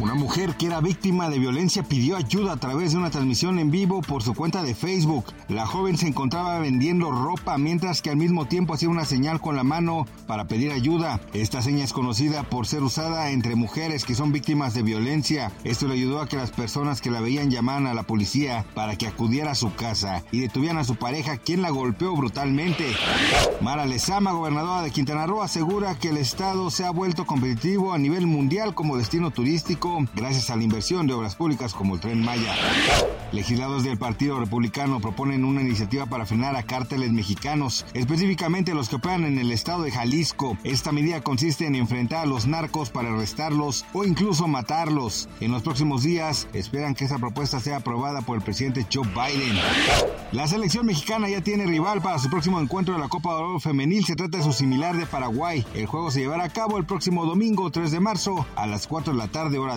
Una mujer que era víctima de violencia pidió ayuda a través de una transmisión en vivo por su cuenta de Facebook. La joven se encontraba vendiendo ropa mientras que al mismo tiempo hacía una señal con la mano para pedir ayuda. Esta seña es conocida por ser usada entre mujeres que son víctimas de violencia. Esto le ayudó a que las personas que la veían llamaran a la policía para que acudiera a su casa y detuvieran a su pareja quien la golpeó brutalmente. Mara Lezama, gobernadora de Quintana Roo, asegura que el estado se ha vuelto competitivo a nivel mundial como destino turístico gracias a la inversión de obras públicas como el tren Maya. Legisladores del Partido Republicano proponen una iniciativa para frenar a cárteles mexicanos, específicamente los que operan en el estado de Jalisco. Esta medida consiste en enfrentar a los narcos para arrestarlos o incluso matarlos. En los próximos días esperan que esa propuesta sea aprobada por el presidente Joe Biden. La selección mexicana ya tiene rival para su próximo encuentro de la Copa de Oro Femenil. Se trata de su similar de Paraguay. El juego se llevará a cabo el próximo domingo 3 de marzo a las 4 de la tarde hora